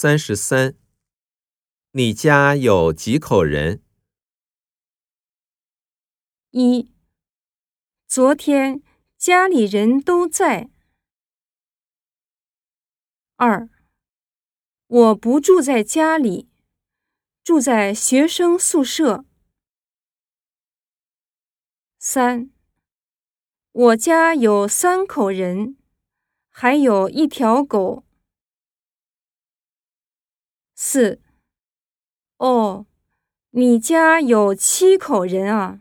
三十三，你家有几口人？一，昨天家里人都在。二，我不住在家里，住在学生宿舍。三，我家有三口人，还有一条狗。四，哦，你家有七口人啊。